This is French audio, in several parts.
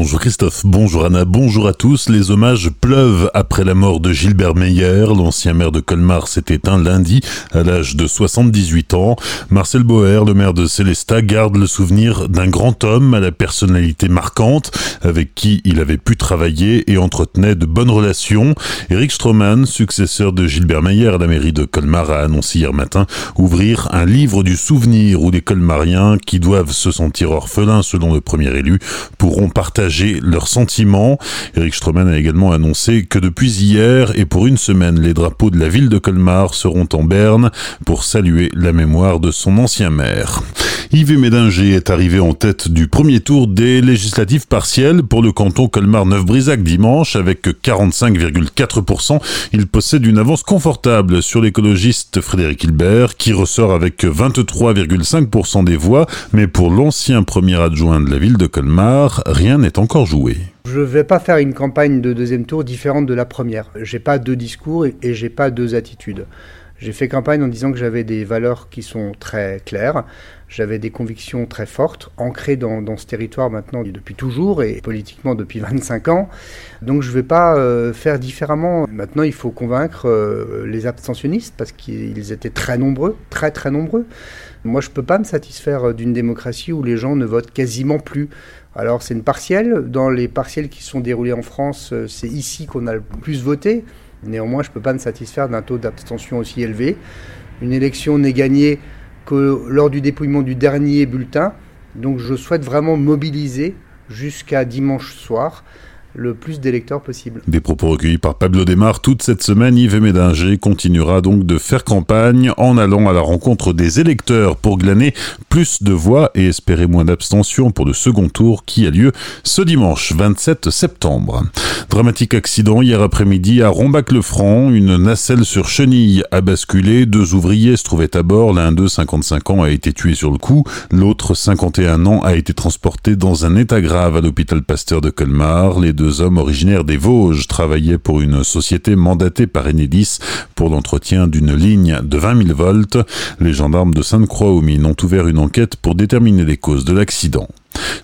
Bonjour Christophe, bonjour Anna, bonjour à tous. Les hommages pleuvent après la mort de Gilbert Meyer. L'ancien maire de Colmar s'est éteint lundi à l'âge de 78 ans. Marcel Boer, le maire de Célestat, garde le souvenir d'un grand homme à la personnalité marquante avec qui il avait pu travailler et entretenait de bonnes relations. Eric Stroman, successeur de Gilbert Meyer à la mairie de Colmar, a annoncé hier matin ouvrir un livre du souvenir où les colmariens qui doivent se sentir orphelins selon le premier élu pourront partager leurs sentiments. Eric Stroman a également annoncé que depuis hier et pour une semaine, les drapeaux de la ville de Colmar seront en berne pour saluer la mémoire de son ancien maire. Yves Médinger est arrivé en tête du premier tour des législatives partielles pour le canton Colmar-Neuf-Brisac dimanche avec 45,4%. Il possède une avance confortable sur l'écologiste Frédéric Hilbert qui ressort avec 23,5% des voix, mais pour l'ancien premier adjoint de la ville de Colmar, rien n'est encore joué. Je ne vais pas faire une campagne de deuxième tour différente de la première. J'ai pas deux discours et j'ai pas deux attitudes. J'ai fait campagne en disant que j'avais des valeurs qui sont très claires, j'avais des convictions très fortes, ancrées dans, ce territoire maintenant depuis toujours et politiquement depuis 25 ans. Donc je ne vais pas euh, faire différemment. Maintenant, il faut convaincre euh, les abstentionnistes parce qu'ils étaient très nombreux, très très nombreux. Moi, je ne peux pas me satisfaire d'une démocratie où les gens ne votent quasiment plus. Alors c'est une partielle. Dans les partielles qui sont déroulées en France, euh, c'est ici qu'on a le plus voté. Néanmoins, je ne peux pas me satisfaire d'un taux d'abstention aussi élevé. Une élection n'est gagnée que lors du dépouillement du dernier bulletin. Donc je souhaite vraiment mobiliser jusqu'à dimanche soir le plus d'électeurs possible. Des propos recueillis par Pablo Desmar toute cette semaine. Yves Médinger continuera donc de faire campagne en allant à la rencontre des électeurs pour glaner plus de voix et espérer moins d'abstention pour le second tour qui a lieu ce dimanche 27 septembre. Dramatique accident hier après-midi à Rombac-le-Franc. Une nacelle sur chenille a basculé. Deux ouvriers se trouvaient à bord. L'un d'eux, 55 ans, a été tué sur le coup. L'autre, 51 ans, a été transporté dans un état grave à l'hôpital Pasteur de Colmar. Les deux hommes originaires des Vosges travaillaient pour une société mandatée par Enedis pour l'entretien d'une ligne de 20 000 volts. Les gendarmes de Sainte-Croix-aux-Mines ont ouvert une enquête pour déterminer les causes de l'accident.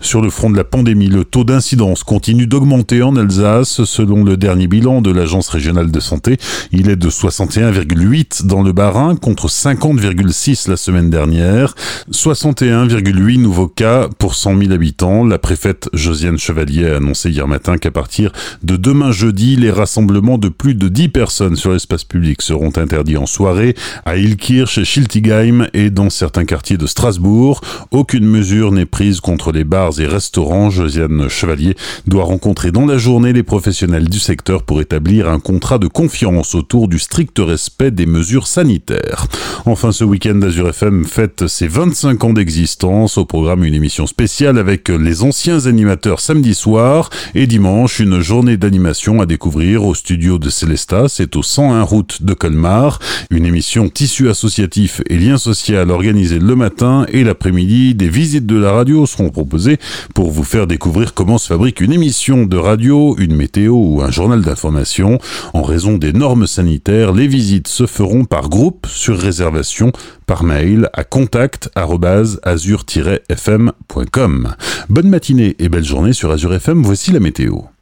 Sur le front de la pandémie, le taux d'incidence continue d'augmenter en Alsace. Selon le dernier bilan de l'Agence régionale de santé, il est de 61,8 dans le Bas-Rhin contre 50,6 la semaine dernière. 61,8 nouveaux cas pour 100 000 habitants. La préfète Josiane Chevalier a annoncé hier matin qu'à partir de demain jeudi, les rassemblements de plus de 10 personnes sur l'espace public seront interdits en soirée à Ilkirch, Schiltigheim et dans certains quartiers de Strasbourg. Aucune mesure n'est prise contre les bars et restaurants, Josiane Chevalier doit rencontrer dans la journée les professionnels du secteur pour établir un contrat de confiance autour du strict respect des mesures sanitaires. Enfin, ce week-end, Azure FM fête ses 25 ans d'existence. Au programme, une émission spéciale avec les anciens animateurs samedi soir et dimanche, une journée d'animation à découvrir au studio de Célestat. C'est au 101 route de Colmar. Une émission tissu associatif et lien social organisée le matin et l'après-midi. Des visites de la radio seront proposées pour vous faire découvrir comment se fabrique une émission de radio, une météo ou un journal d'information. En raison des normes sanitaires, les visites se feront par groupe sur réservation par mail à contact@azur-fm.com. Bonne matinée et belle journée sur Azure FM, voici la météo.